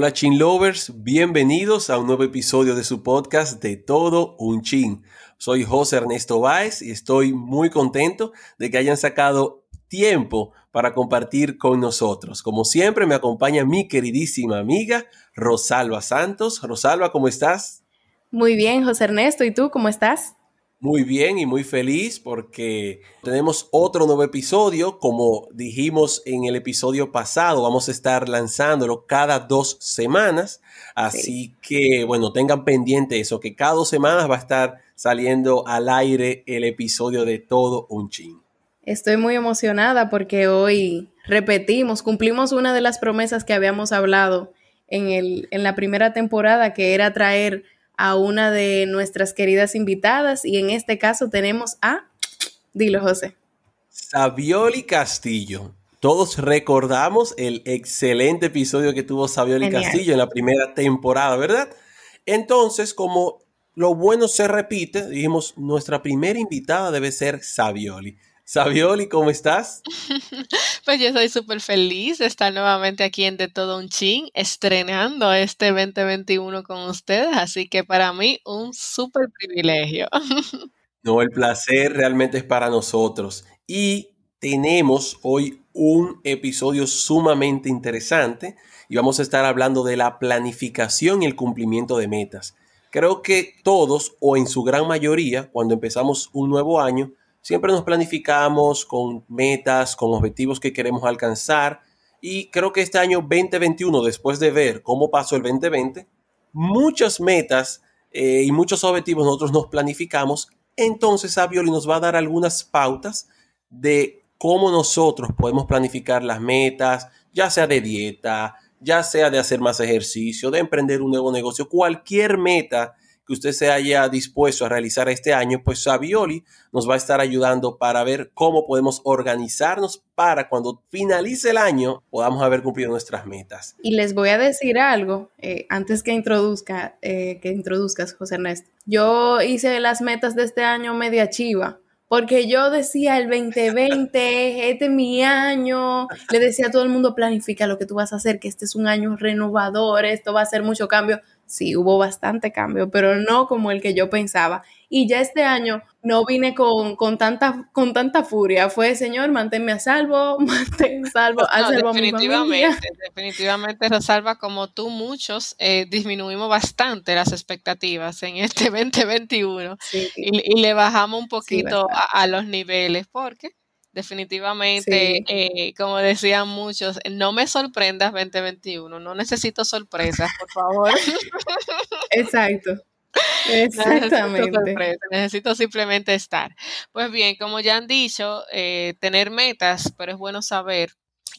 Hola Chin Lovers, bienvenidos a un nuevo episodio de su podcast de Todo un Chin. Soy José Ernesto Báez y estoy muy contento de que hayan sacado tiempo para compartir con nosotros. Como siempre me acompaña mi queridísima amiga Rosalba Santos. Rosalba, ¿cómo estás? Muy bien, José Ernesto. ¿Y tú cómo estás? Muy bien y muy feliz porque tenemos otro nuevo episodio. Como dijimos en el episodio pasado, vamos a estar lanzándolo cada dos semanas. Así que, bueno, tengan pendiente eso, que cada dos semanas va a estar saliendo al aire el episodio de Todo un Chin. Estoy muy emocionada porque hoy repetimos, cumplimos una de las promesas que habíamos hablado en, el, en la primera temporada, que era traer a una de nuestras queridas invitadas y en este caso tenemos a, dilo José. Savioli Castillo. Todos recordamos el excelente episodio que tuvo Savioli Castillo en la primera temporada, ¿verdad? Entonces, como lo bueno se repite, dijimos, nuestra primera invitada debe ser Savioli. Savioli, ¿cómo estás? Pues yo soy súper feliz de estar nuevamente aquí en De Todo Un Chin, estrenando este 2021 con ustedes, así que para mí un súper privilegio. No, el placer realmente es para nosotros. Y tenemos hoy un episodio sumamente interesante y vamos a estar hablando de la planificación y el cumplimiento de metas. Creo que todos, o en su gran mayoría, cuando empezamos un nuevo año, Siempre nos planificamos con metas, con objetivos que queremos alcanzar y creo que este año 2021, después de ver cómo pasó el 2020, muchas metas eh, y muchos objetivos nosotros nos planificamos. Entonces Avioli nos va a dar algunas pautas de cómo nosotros podemos planificar las metas, ya sea de dieta, ya sea de hacer más ejercicio, de emprender un nuevo negocio, cualquier meta que usted se haya dispuesto a realizar este año, pues Savioli nos va a estar ayudando para ver cómo podemos organizarnos para cuando finalice el año podamos haber cumplido nuestras metas. Y les voy a decir algo eh, antes que introduzca, eh, que introduzcas, José Ernesto. Yo hice las metas de este año media chiva. Porque yo decía el 2020, este es mi año, le decía a todo el mundo, planifica lo que tú vas a hacer, que este es un año renovador, esto va a ser mucho cambio sí hubo bastante cambio, pero no como el que yo pensaba. Y ya este año no vine con, tanta, con tanta furia. Fue, Señor, manténme a salvo, manténme a salvo, a definitivamente, definitivamente, Rosalba, como tú, muchos eh, disminuimos bastante las expectativas en este 2021 y, le bajamos un poquito a, a los niveles, porque Definitivamente, eh, como decían muchos, no me sorprendas 2021, no necesito sorpresas, por favor. Exacto. Exactamente. Necesito, simplemente estar. Pues bien, como ya han dicho, eh, tener metas, pero es bueno saber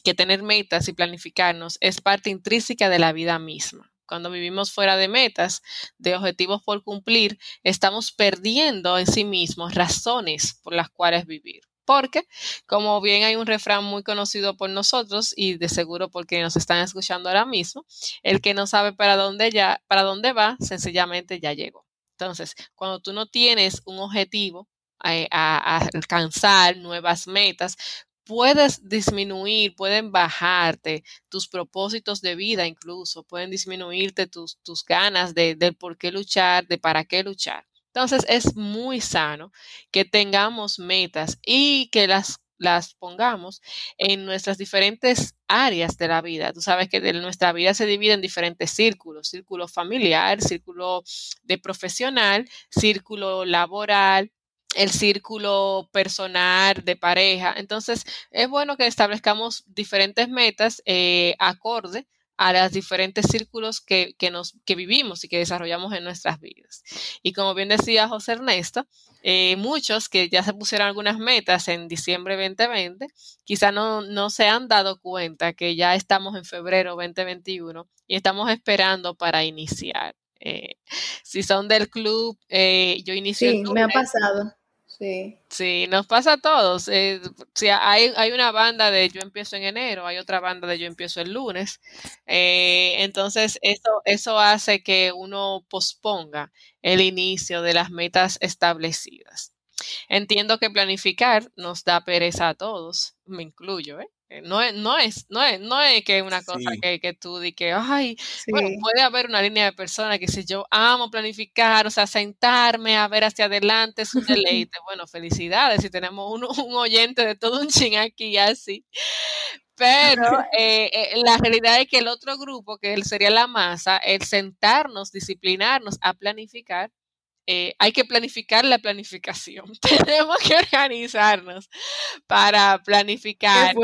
que tener metas y planificarnos es parte intrínseca de la vida misma. Cuando vivimos fuera de metas, de objetivos por cumplir, estamos perdiendo en sí mismos razones por las cuales vivir porque como bien hay un refrán muy conocido por nosotros y de seguro porque nos están escuchando ahora mismo, el que no sabe para dónde ya para dónde va, sencillamente ya llegó. Entonces, cuando tú no tienes un objetivo eh, a, alcanzar nuevas metas, puedes disminuir, pueden bajarte tus propósitos de vida incluso, pueden disminuirte tus, tus ganas de, de por qué luchar, de para qué luchar. Entonces es muy sano que tengamos metas y que las, las pongamos en nuestras diferentes áreas de la vida. Tú sabes que de nuestra vida se divide en diferentes círculos, círculo familiar, círculo de profesional, círculo laboral, el círculo personal de pareja. Entonces, es bueno que establezcamos diferentes metas eh, acorde a los diferentes círculos que, nos, que vivimos y que desarrollamos en nuestras vidas. Y como bien decía José Ernesto, eh, muchos que ya se pusieron algunas metas en diciembre 2020, quizá no, no se han dado cuenta que ya estamos en febrero 2021 y estamos esperando para iniciar. Eh, si son del club, eh, yo inicié. Sí, me ha pasado. Sí. nos pasa a todos. Eh, hay, hay, una banda de yo empiezo en enero, hay otra banda de yo empiezo el lunes. Eh, entonces, eso, eso hace que uno posponga el inicio de las metas establecidas. Entiendo que planificar nos da pereza a todos, me incluyo, ¿eh? Eh, no es, no es, no es, no es que una cosa que, que, tú di que, ay, bueno, puede haber una línea de personas que si yo amo planificar, o sea, sentarme a ver hacia adelante es un deleite. bueno, felicidades si tenemos un, un oyente de todo un ching aquí así. Pero eh, eh, la realidad es que el otro grupo, que sería la masa, el sentarnos, disciplinarnos a planificar, eh, hay que planificar la planificación. Tenemos que organizarnos para planificar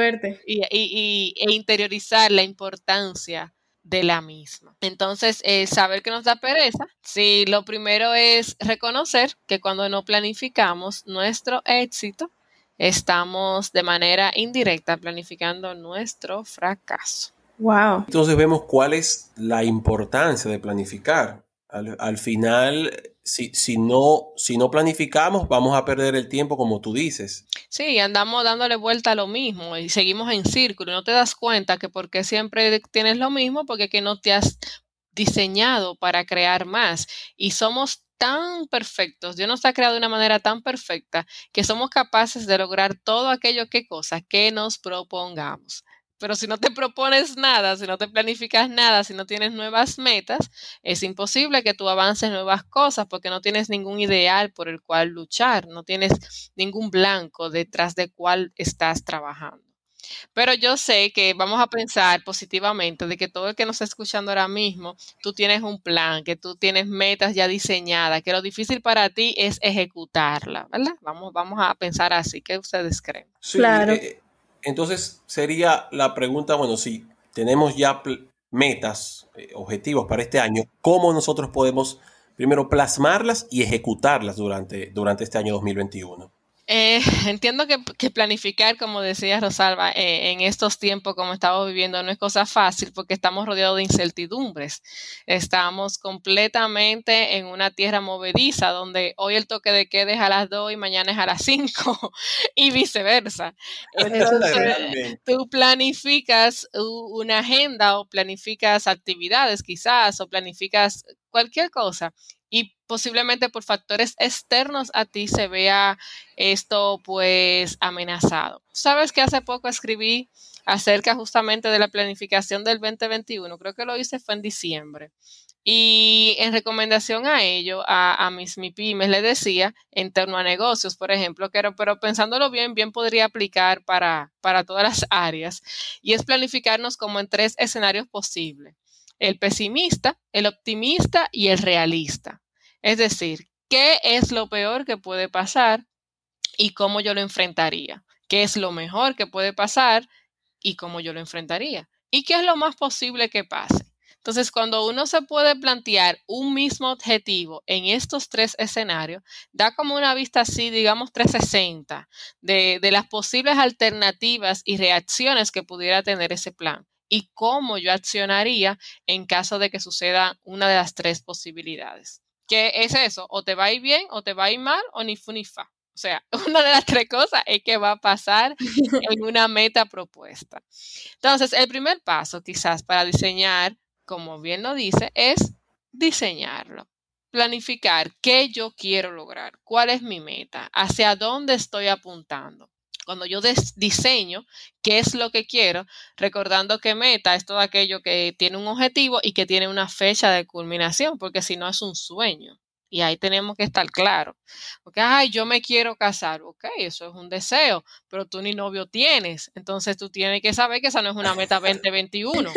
Y, e interiorizar la importancia de la misma. Entonces, eh, saber que nos da pereza, si lo primero es reconocer que cuando no planificamos nuestro éxito, estamos de manera indirecta planificando nuestro fracaso. Wow. Entonces vemos cuál es la importancia de planificar. al final si, no, si no planificamos, vamos a perder el tiempo, como tú dices. Sí, andamos dándole vuelta a lo mismo y seguimos en círculo. No te das cuenta que porque siempre tienes lo mismo, porque que no te has diseñado para crear más. Y somos tan perfectos, Dios nos ha creado de una manera tan perfecta que somos capaces de lograr todo aquello que cosa que nos propongamos. Pero si no te propones nada, si no te planificas nada, si no tienes nuevas metas, es imposible que tú avances nuevas cosas porque no tienes ningún ideal por el cual luchar, no tienes ningún blanco detrás de cuál estás trabajando. Pero yo sé que vamos a pensar positivamente de que todo el que nos está escuchando ahora mismo, tú tienes un plan, que tú tienes metas ya diseñadas, que lo difícil para ti es ejecutarla, ¿verdad? Vamos, vamos a pensar así. ¿Qué ustedes creen? claro. Eh, entonces sería la pregunta, bueno, si tenemos ya metas, eh, objetivos para este año, ¿cómo nosotros podemos primero plasmarlas y ejecutarlas durante, durante este año 2021? Eh, entiendo que, planificar, como decía Rosalba, eh, en estos tiempos como estamos viviendo no es cosa fácil porque estamos rodeados de incertidumbres. Estamos completamente en una tierra movediza donde hoy el toque de queda es a las 2 y mañana es a las 5 y viceversa. Entonces, tú planificas una agenda o planificas actividades quizás o planificas cualquier cosa posiblemente por factores externos a ti se vea esto pues amenazado. Sabes que hace poco escribí acerca justamente de la planificación del 2021, creo que lo hice fue en diciembre. Y en recomendación a ello, a, mis MIPIMES le decía, en torno a negocios, por ejemplo, que pero pensándolo bien, bien podría aplicar para, para todas las áreas, y es planificarnos como en tres escenarios posibles el pesimista, el optimista y el realista. Es decir, ¿qué es lo peor que puede pasar y cómo yo lo enfrentaría? ¿Qué es lo mejor que puede pasar y cómo yo lo enfrentaría? ¿Y qué es lo más posible que pase? Entonces, cuando uno se puede plantear un mismo objetivo en estos tres escenarios, da como una vista así, digamos 360, de, de las posibles alternativas y reacciones que pudiera tener ese plan y cómo yo accionaría en caso de que suceda una de las tres posibilidades. ¿Qué es eso? O te va a ir bien, o te va a ir mal, o ni fu ni fa. O sea, una de las tres cosas es que va a pasar en una meta propuesta. Entonces, el primer paso quizás para diseñar, como bien lo dice, es diseñarlo. Planificar qué yo quiero lograr, cuál es mi meta, hacia dónde estoy apuntando cuando yo diseño qué es lo que quiero, recordando que meta es todo aquello que tiene un objetivo y que tiene una fecha de culminación, porque si no es un sueño. Y ahí tenemos que estar claros. Porque, ay, yo me quiero casar. Ok, eso es un deseo, pero tú ni novio tienes. Entonces tú tienes que saber que esa no es una meta 2021.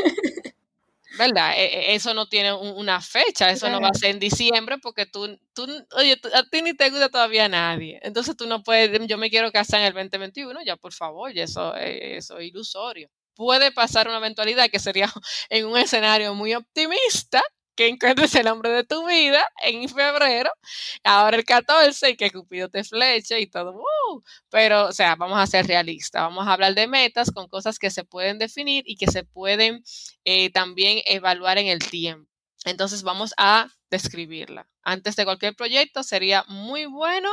¿Verdad? E, e, eso no tiene una fecha, eso no va a ser en diciembre porque tú, tú oye, a ti ni te gusta todavía nadie. Entonces tú no puedes, yo me quiero casar en el 2021, ya por favor, y eso, e, eso es ilusorio. Puede pasar una eventualidad que sería en un escenario muy optimista, que encuentres el hombre de tu vida en febrero, ahora el 14 y que Cupido te fleche y todo. ¡uh! Pero, o sea, vamos a ser realistas, vamos a hablar de metas con cosas que se pueden definir y que se pueden eh, también evaluar en el tiempo. Entonces vamos a describirla. Antes de cualquier proyecto sería muy bueno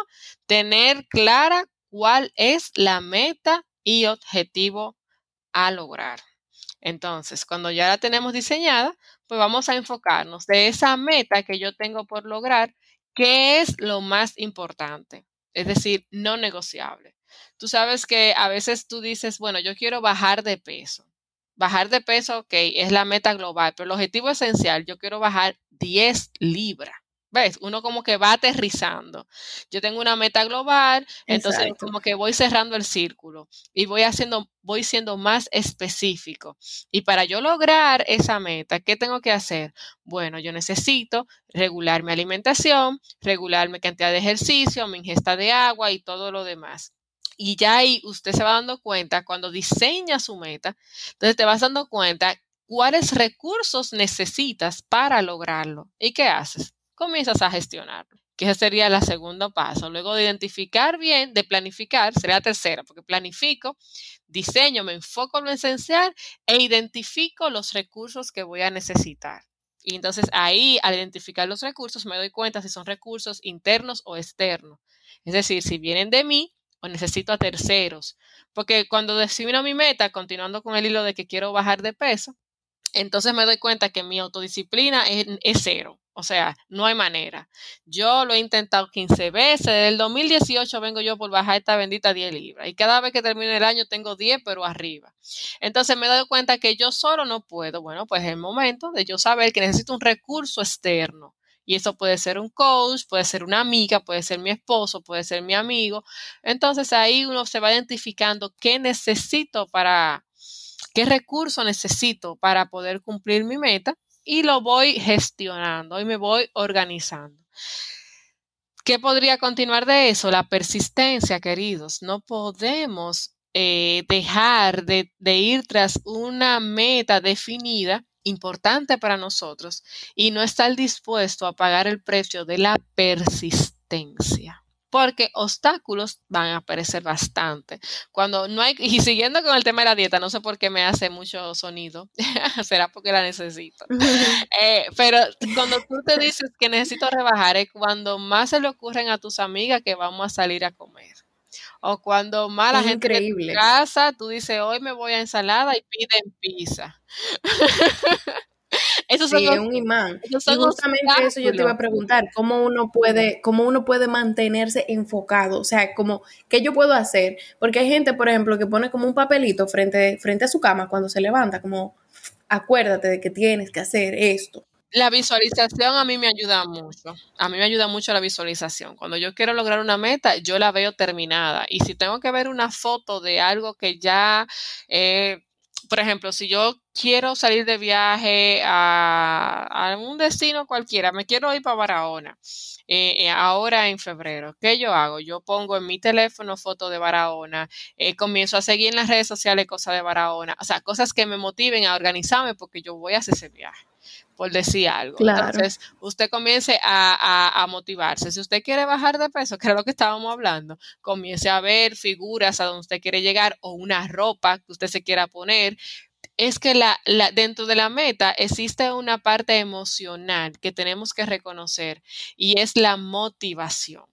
tener clara cuál es la meta y objetivo a lograr. Entonces, cuando ya la tenemos diseñada, pues vamos a enfocarnos de esa meta que yo tengo por lograr, qué es lo más importante, es decir, no negociable. Tú sabes que a veces tú dices, bueno, yo quiero bajar de peso. Bajar de peso, ok, es la meta global, pero el objetivo esencial, yo quiero bajar 10 libras. ¿Ves? Uno como que va aterrizando. Yo tengo una meta global, entonces como que voy cerrando el círculo y voy haciendo, voy siendo más específico. Y para yo lograr esa meta, ¿qué tengo que hacer? Bueno, yo necesito regular mi alimentación, regular mi cantidad de ejercicio, mi ingesta de agua y todo lo demás. Y ya ahí usted se va dando cuenta cuando diseña su meta, entonces te vas dando cuenta cuáles recursos necesitas para lograrlo. ¿Y qué haces? Comienzas a gestionarlo, que ese sería el segundo paso. Luego de identificar bien, de planificar, sería la tercera, porque planifico, diseño, me enfoco en lo esencial e identifico los recursos que voy a necesitar. Y entonces ahí, al identificar los recursos, me doy cuenta si son recursos internos o externos. Es decir, si vienen de mí o necesito a terceros. Porque cuando defino mi meta, continuando con el hilo de que quiero bajar de peso, entonces me doy cuenta que mi autodisciplina es, es cero. O sea, no hay manera. Yo lo he intentado 15 veces. Desde el 2018 vengo yo por bajar esta bendita 10 libras. Y cada vez que termine el año tengo 10, pero arriba. Entonces me doy cuenta que yo solo no puedo. Bueno, pues es el momento de yo saber que necesito un recurso externo. Y eso puede ser un coach, puede ser una amiga, puede ser mi esposo, puede ser mi amigo. Entonces ahí uno se va identificando qué necesito para, qué recurso necesito para poder cumplir mi meta y lo voy gestionando y me voy organizando. ¿Qué podría continuar de eso? La persistencia, queridos. No podemos eh, dejar de, de ir tras una meta definida importante para nosotros y no estar dispuesto a pagar el precio de la persistencia porque obstáculos van a aparecer bastante. Cuando no hay, y siguiendo con el tema de la dieta, no sé por qué me hace mucho sonido, será porque la necesito. Eh, pero cuando tú te dices que necesito rebajar, es cuando más se le ocurren a tus amigas que vamos a salir a comer. O cuando más la gente en casa, tú dices, hoy me voy a ensalada y piden pizza. Eso sí, es un imán. y justamente eso yo te iba a preguntar, ¿cómo uno puede, cómo uno puede mantenerse enfocado? O sea, como, ¿qué yo puedo hacer? Porque hay gente, por ejemplo, que pone como un papelito frente, frente a su cama cuando se levanta, como, acuérdate de que tienes que hacer esto. La visualización a mí me ayuda mucho. A mí me ayuda mucho la visualización. Cuando yo quiero lograr una meta, yo la veo terminada. Y si tengo que ver una foto de algo que ya eh, por ejemplo, si yo quiero salir de viaje a, a un destino cualquiera, me quiero ir para Barahona, eh, eh, ahora en febrero, ¿qué yo hago? Yo pongo en mi teléfono foto de Barahona, eh, comienzo a seguir en las redes sociales cosas de Barahona, o sea, cosas que me motiven a organizarme porque yo voy a hacer ese viaje por decir algo. Entonces, usted comience a, a, motivarse. Si usted quiere bajar de peso, que era lo que estábamos hablando, comience a ver figuras a donde usted quiere llegar o una ropa que usted se quiera poner. Es que la, la, dentro de la meta existe una parte emocional que tenemos que reconocer y es la motivación.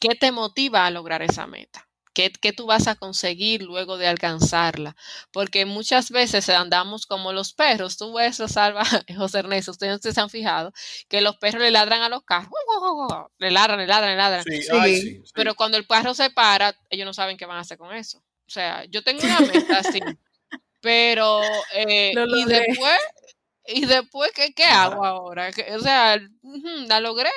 ¿Qué te motiva a lograr esa meta? ¿Qué, tú vas a conseguir luego de alcanzarla? Porque muchas veces andamos como los perros. Tú ves, Salva, José Ernesto, ustedes se han fijado que los perros le ladran a los carros. Le ladran, le ladran, le ladran. Sí, Pero cuando el perro se para, ellos no saben qué van a hacer con eso. O sea, yo tengo una meta así. Pero, eh, y después, y después, ¿qué, qué hago ahora? O sea, la logré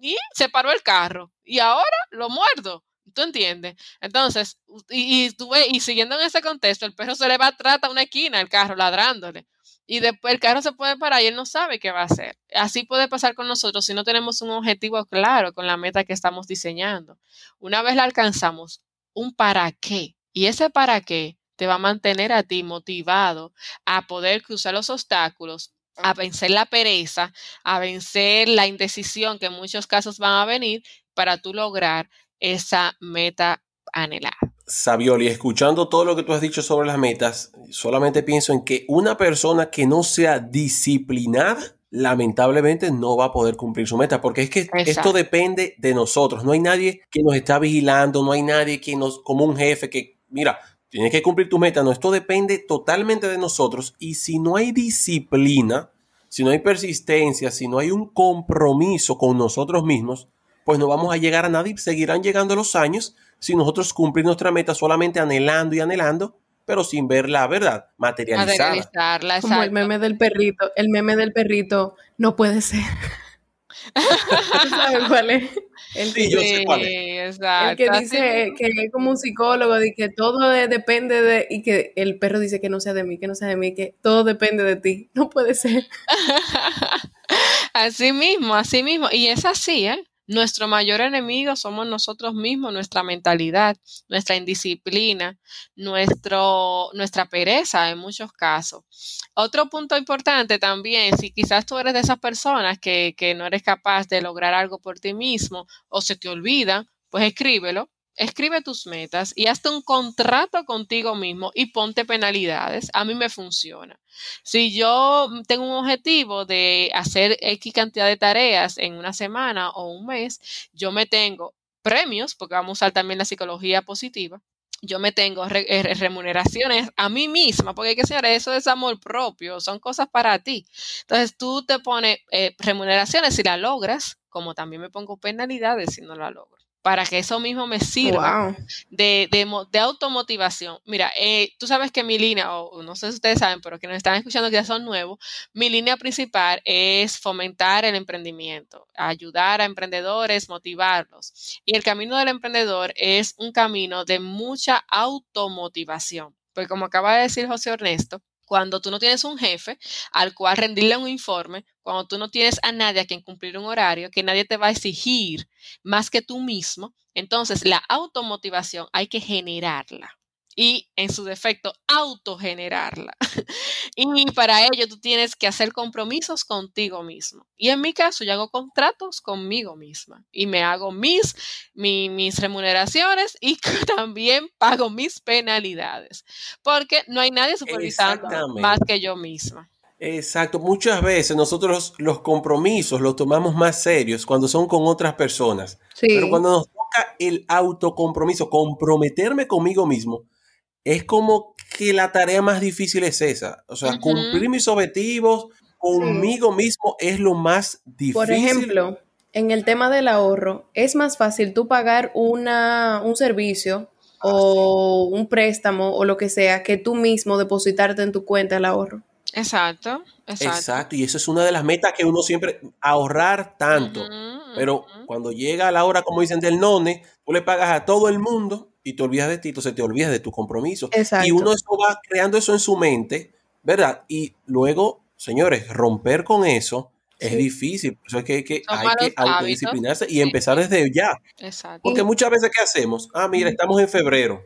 y se paró el carro. Y ahora lo muerdo. ¿Tú entiendes? Entonces, y, y, y siguiendo en ese contexto, el perro se le va atrás a una esquina, el carro ladrándole. Y después el carro se puede parar y él no sabe qué va a hacer. Así puede pasar con nosotros si no tenemos un objetivo claro con la meta que estamos diseñando. Una vez la alcanzamos, un para qué. Y ese para qué te va a mantener a ti motivado a poder cruzar los obstáculos, a vencer la pereza, a vencer la indecisión que en muchos casos van a venir para tú lograr esa meta anhelada. Sabioli, escuchando todo lo que tú has dicho sobre las metas, solamente pienso en que una persona que no sea disciplinada, lamentablemente no va a poder cumplir su meta, porque es que esto depende de nosotros. No hay nadie que nos está vigilando, no hay nadie que nos, como un jefe que, mira, tienes que cumplir tu meta. No, esto depende totalmente de nosotros. Y si no hay disciplina, si no hay persistencia, si no hay un compromiso con nosotros mismos, pues no vamos a llegar a nadie. Seguirán llegando los años sin nosotros cumplir nuestra meta, solamente anhelando y anhelando, pero sin ver la verdad materializada. Como el meme del perrito, el meme del perrito no puede ser. ¿Sabes cuál es? El que, sí, yo sé cuál es. El que dice que es como un psicólogo, de que todo depende de, y que el perro dice que no sea de mí, que no sea de mí, que todo depende de ti. No puede ser. así mismo, así mismo. Y es así, ¿eh? Nuestro mayor enemigo somos nosotros mismos, nuestra mentalidad, nuestra indisciplina, nuestro, nuestra pereza en muchos casos. Otro punto importante también, si quizás tú eres de esas personas que, que no eres capaz de lograr algo por ti mismo o se te olvida, pues escríbelo escribe tus metas y hazte un contrato contigo mismo y ponte penalidades. A mí me funciona. Si yo tengo un objetivo de hacer X cantidad de tareas en una semana o un mes, yo me tengo premios, porque vamos a usar también la psicología positiva. Yo me tengo eh, remuneraciones a mí misma, porque hay que ser eso es amor propio, son cosas para ti. Entonces tú te pones eh, remuneraciones si la logras, como también me pongo penalidades si no la logro para que eso mismo me sirva de, de, automotivación. Mira, eh, tú sabes que mi línea, o no sé si ustedes saben, pero que nos están escuchando que ya son nuevos, mi línea principal es fomentar el emprendimiento, ayudar a emprendedores, motivarlos. Y el camino del emprendedor es un camino de mucha automotivación. Porque como acaba de decir José Ernesto, cuando tú no tienes un jefe al cual rendirle un informe, cuando tú no tienes a nadie a quien cumplir un horario, que nadie te va a exigir más que tú mismo, entonces la automotivación hay que generarla y en su defecto autogenerarla. y para ello tú tienes que hacer compromisos contigo mismo. Y en mi caso yo hago contratos conmigo misma y me hago mis, mis remuneraciones y también pago mis penalidades, porque no hay nadie supervisando más que yo misma. Exacto, muchas veces nosotros los compromisos los tomamos más serios cuando son con otras personas, pero cuando nos toca el autocompromiso, comprometerme conmigo mismo, es como que la tarea más difícil es esa. O sea, cumplir mis objetivos conmigo mismo es lo más difícil. Por ejemplo, en el tema del ahorro, es más fácil tú pagar una, un servicio ah, o un préstamo o lo que sea que tú mismo depositarte en tu cuenta el ahorro. Exacto, exacto. Exacto, y eso es una de las metas que uno siempre, ahorrar tanto. Pero cuando llega la hora, como dicen, del none, tú le pagas a todo el mundo y te olvidas de ti, entonces te olvidas de tu compromiso. Y uno eso va creando eso en su mente, ¿verdad? Y luego, señores, romper con eso es difícil. Por eso es que, hay que autodisciplinarse y empezar desde ya. Exacto. Porque muchas veces, ¿qué hacemos? Ah, mira, estamos en febrero.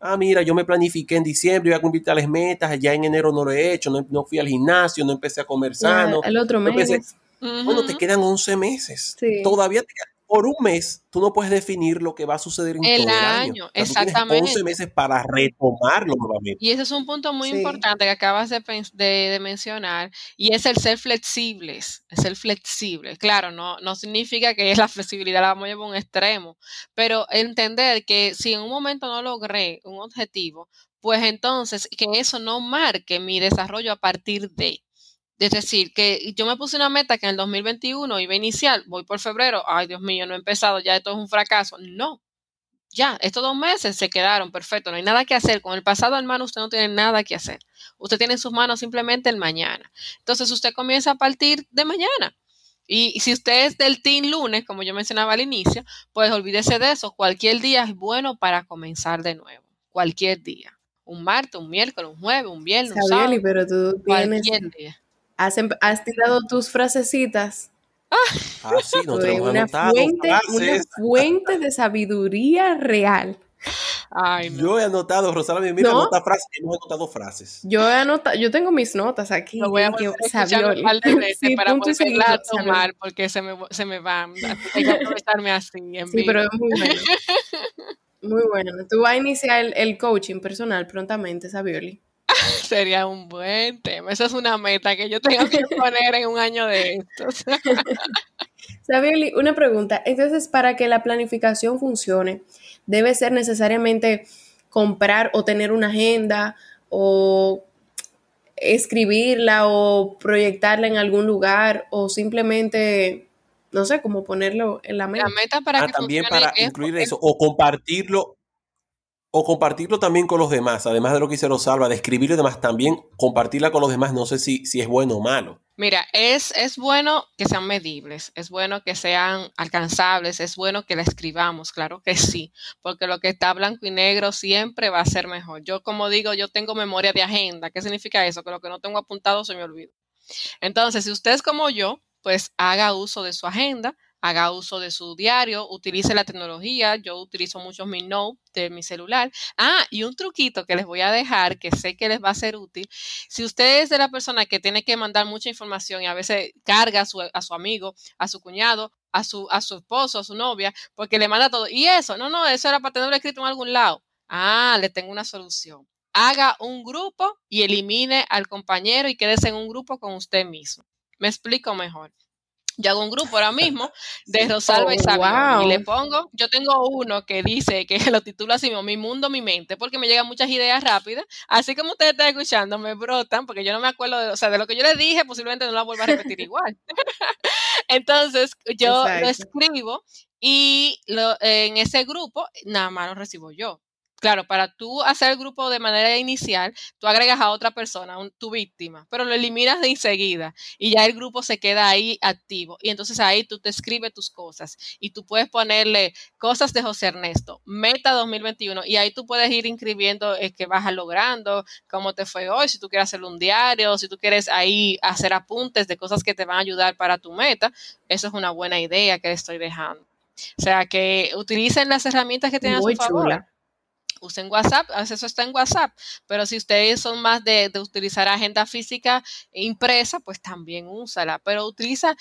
Ah, mira, yo me planifiqué en diciembre, voy a cumplir tales metas, ya en enero no lo he hecho, no, fui al gimnasio, no empecé a comer sano. el otro mes. Bueno, te quedan 11 meses. Todavía te quedan por un mes tú no puedes definir lo que va a suceder en el todo el año. exactamente. Tienes 11 meses para retomarlo nuevamente. Y ese es un punto muy importante que acabas de, mencionar y es el ser flexibles, el ser flexible. Claro, no, no significa que la flexibilidad la vamos a llevar a un extremo, pero entender que si en un momento no logré un objetivo, pues entonces que eso no marque mi desarrollo a partir de. Es decir, que yo me puse una meta que en el 2021 iba a iniciar, voy por febrero, ay Dios mío, no he empezado, ya esto es un fracaso. No, ya, estos dos meses se quedaron, perfecto, no hay nada que hacer. Con el pasado, hermano, usted no tiene nada que hacer. Usted tiene en sus manos simplemente el mañana. Entonces, usted comienza a partir de mañana. Y si usted es del team lunes, como yo mencionaba al inicio, pues olvídese de eso. Cualquier día es bueno para comenzar de nuevo. Cualquier día. Un martes, un miércoles, un jueves, un viernes, un sábado. pero tú tienes, día has, tirado tus frasecitas. Ah, sí, no una, fuente, una fuente de sabiduría real. Ay, Yo he anotado, Rosalía, mira, ¿No? anota frases, hemos anotado frases. Yo he anotado, yo tengo mis notas aquí. Lo voy a poner sí, para poderla tomar porque se me, se me van. Hay que aprovecharme así. En sí, pero es muy bueno. Muy bueno. Tú vas a iniciar el, el coaching personal prontamente, Sabioli. Sería un buen tema. Esa es una meta que yo tengo que poner en un año de estos. Sabioli, una pregunta. Entonces, para que la planificación funcione, ¿debe ser necesariamente comprar o tener una agenda o escribirla o proyectarla en algún lugar o simplemente, no sé, cómo ponerlo en la meta? La meta para ah, también para incluir eso o compartirlo o compartirlo también con los demás, además de lo que hice Rosalba, de escribirlo y demás, también compartirla con los demás, no sé si, si es bueno o malo. Mira, es, es bueno que sean medibles, es bueno que sean alcanzables, es bueno que la escribamos, claro que sí, porque lo que está blanco y negro siempre va a ser mejor. Yo, como digo, yo tengo memoria de agenda. ¿Qué significa eso? Que lo que no tengo apuntado se me olvida. Entonces, si usted es como yo, pues haga uso de su agenda, haga uso de su diario, utilice la tecnología. Yo utilizo mucho mi Note de mi celular. Ah, y un truquito que les voy a dejar que sé que les va a ser útil. Si usted es de la persona que tiene que mandar mucha información y a veces carga a su, a su amigo, a su cuñado, a su, a su esposo, a su novia, porque le manda todo. Y eso, no, no, eso era para tenerlo escrito en algún lado. Ah, le tengo una solución. Haga un grupo y elimine al compañero y quédese en un grupo con usted mismo. Me explico mejor yo hago un grupo ahora mismo de Rosalba y oh, y le pongo, yo tengo uno que dice que lo titula así mismo, Mi Mundo, Mi Mente, porque me llegan muchas ideas rápidas, así como ustedes están escuchando, me brotan, porque yo no me acuerdo, de, o sea, de lo que yo les dije, posiblemente no lo vuelva a repetir igual. Entonces, yo lo escribo y lo, en ese grupo, nada más lo recibo yo claro, para tú hacer el grupo de manera inicial, tú agregas a otra persona, tu víctima, pero lo eliminas de enseguida y ya el grupo se queda ahí activo. Y entonces ahí tú te escribes tus cosas y tú puedes ponerle cosas de José Ernesto, meta 2021, y ahí tú puedes ir inscribiendo el que vas logrando, cómo te fue hoy, si tú quieres hacer un diario, si tú quieres ahí hacer apuntes de cosas que te van a ayudar para tu meta. Eso es una buena idea que estoy dejando. O sea, que utilicen las herramientas que tienen a su favor usen WhatsApp, eso está en WhatsApp, pero si ustedes son más de, utilizar agenda física impresa, pues también úsala, pero utiliza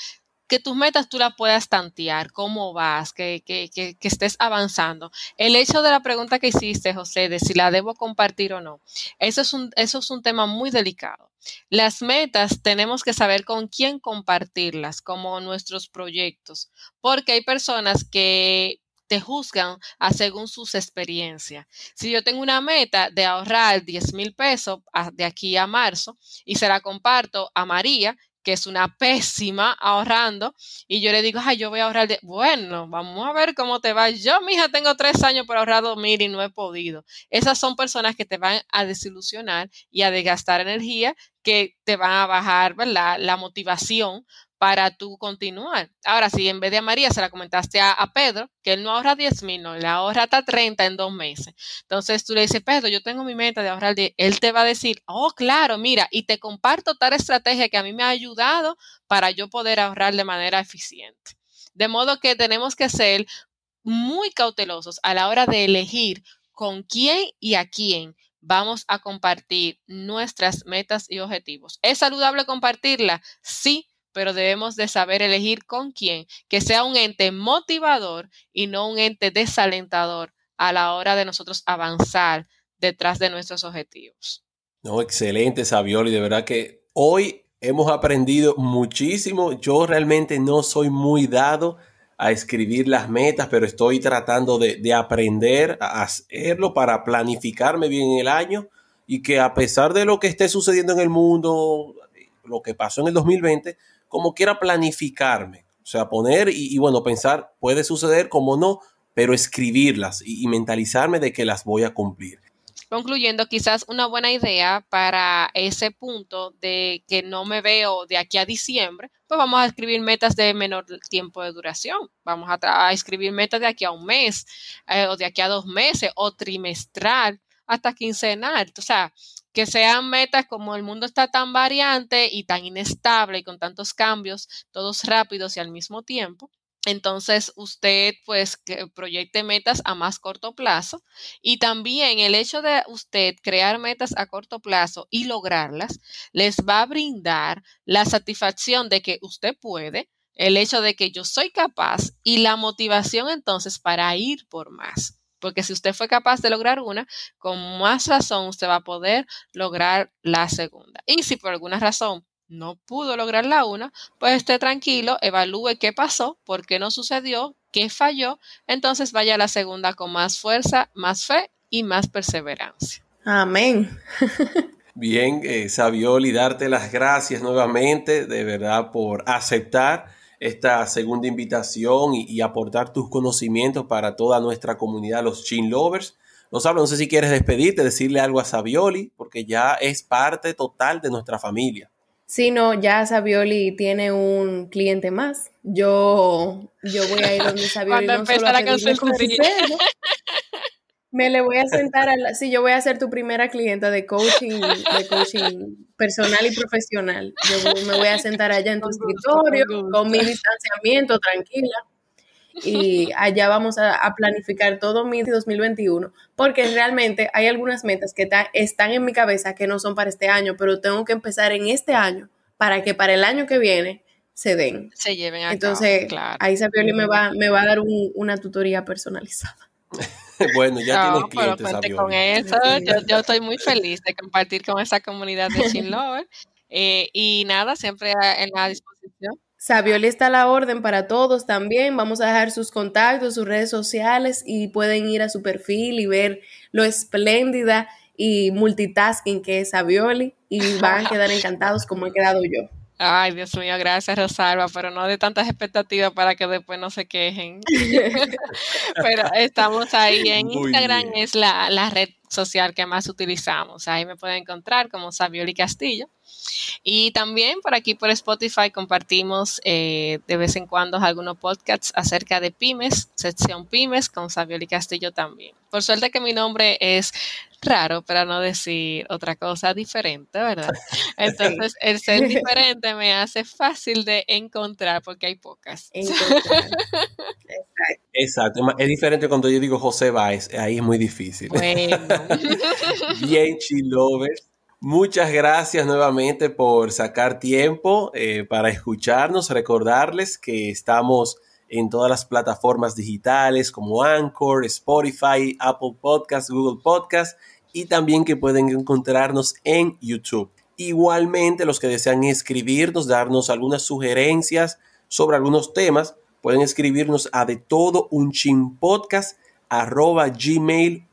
que tus metas tú las puedas tantear, cómo vas, que, que, que, que, estés avanzando. El hecho de la pregunta que hiciste, José, de si la debo compartir o no, eso es un, eso es un tema muy delicado. Las metas tenemos que saber con quién compartirlas, como nuestros proyectos, porque hay personas que te juzgan a según sus experiencias. Si yo tengo una meta de ahorrar 10 mil pesos de aquí a marzo y se la comparto a María, que es una pésima ahorrando, y yo le digo, ay, yo voy a ahorrar, de... bueno, vamos a ver cómo te va. Yo, mija, tengo tres años para ahorrar dos mil y no he podido. Esas son personas que te van a desilusionar y a desgastar energía que te van a bajar. La motivación para tú continuar. Ahora, si en vez de a María se la comentaste a, Pedro, que él no ahorra 10 mil, no, le ahorra hasta 30 en dos meses. Entonces tú le dices, Pedro, yo tengo mi meta de ahorrar 10. Él te va a decir, oh, claro, mira, y te comparto tal estrategia que a mí me ha ayudado para yo poder ahorrar de manera eficiente. De modo que tenemos que ser muy cautelosos a la hora de elegir con quién y a quién vamos a compartir nuestras metas y objetivos. ¿Es saludable compartirla? Sí, pero debemos de saber elegir con quién, que sea un ente motivador y no un ente desalentador a la hora de nosotros avanzar detrás de nuestros objetivos. No, excelente, Savioli, de verdad que hoy hemos aprendido muchísimo. Yo realmente no soy muy dado a escribir las metas, pero estoy tratando de, de aprender a hacerlo para planificarme bien el año y que a pesar de lo que esté sucediendo en el mundo, lo que pasó en el 2020, como quiera planificarme, o sea, poner y, bueno, pensar, puede suceder como no, pero escribirlas y, mentalizarme de que las voy a cumplir. Concluyendo, quizás una buena idea para ese punto de que no me veo de aquí a diciembre, pues vamos a escribir metas de menor tiempo de duración. Vamos a, escribir metas de aquí a un mes, eh, o de aquí a dos meses, o trimestral, hasta quincenal. O sea, que sean metas como el mundo está tan variante y tan inestable y con tantos cambios, todos rápidos y al mismo tiempo. Entonces usted pues proyecte metas a más corto plazo y también el hecho de usted crear metas a corto plazo y lograrlas les va a brindar la satisfacción de que usted puede, el hecho de que yo soy capaz y la motivación entonces para ir por más. Porque si usted fue capaz de lograr una, con más razón usted va a poder lograr la segunda. Y si por alguna razón no pudo lograr la una, pues esté tranquilo, evalúe qué pasó, por qué no sucedió, qué falló, entonces vaya a la segunda con más fuerza, más fe y más perseverancia. Amén. Bien, eh, Sabioli, darte las gracias nuevamente, de verdad, por aceptar esta segunda invitación y, aportar tus conocimientos para toda nuestra comunidad, los Chin Lovers. nos habla. No sé si quieres despedirte, decirle algo a Savioli, porque ya es parte total de nuestra familia. Sí, no, ya Savioli tiene un cliente más. Yo, yo voy a ir donde Savioli no solo a Me le voy a sentar a la, sí, yo voy a ser tu primera clienta de coaching, de coaching personal y profesional. Yo me voy a sentar allá en tu escritorio con mi distanciamiento tranquila y allá vamos a, planificar todo mi 2021, porque realmente hay algunas metas que están en mi cabeza que no son para este año, pero tengo que empezar en este año para que para el año que viene se den. Se lleven a Entonces, claro. ahí Sabioli me va, me va a dar una tutoría personalizada. bueno, ya tienes clientes, con eso, yo, estoy muy feliz de compartir con esa comunidad de Chin Lover. Eh, y nada, siempre en la disposición. Sabioli está a la orden para todos también. Vamos a dejar sus contactos, sus redes sociales y pueden ir a su perfil y ver lo espléndida y multitasking que es Sabioli y van a quedar encantados como he quedado yo. Ay, Dios mío, gracias Rosalba, pero no de tantas expectativas para que después no se quejen. pero estamos ahí en Instagram, es la, la, red social que más utilizamos. Ahí me pueden encontrar como Sabioli Castillo. Y también por aquí por Spotify compartimos eh, de vez en cuando algunos podcasts acerca de pymes, sección pymes con Sabioli Castillo también. Por suerte que mi nombre es raro, para no decir otra cosa diferente, ¿verdad? Entonces, el ser diferente me hace fácil de encontrar porque hay pocas. Exacto. Es diferente cuando yo digo José Báez, ahí es muy difícil. Bueno. Bien, chilovers. Muchas gracias nuevamente por sacar tiempo eh, para escucharnos. Recordarles que estamos en todas las plataformas digitales como Anchor, Spotify, Apple Podcast, Google Podcast y también que pueden encontrarnos en YouTube. Igualmente, los que desean escribirnos, darnos algunas sugerencias sobre algunos temas, pueden escribirnos a de todo un podcast arroba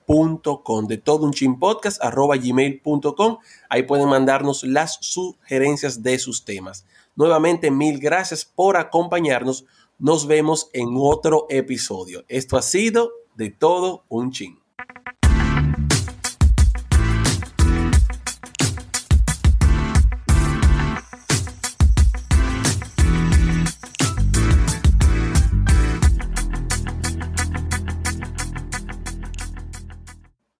gmail.com, de todo un chimpodcast arroba gmail.com. Ahí pueden mandarnos las sugerencias de sus temas. Nuevamente, mil gracias por acompañarnos. Nos vemos en otro episodio. Esto ha sido de todo un chin.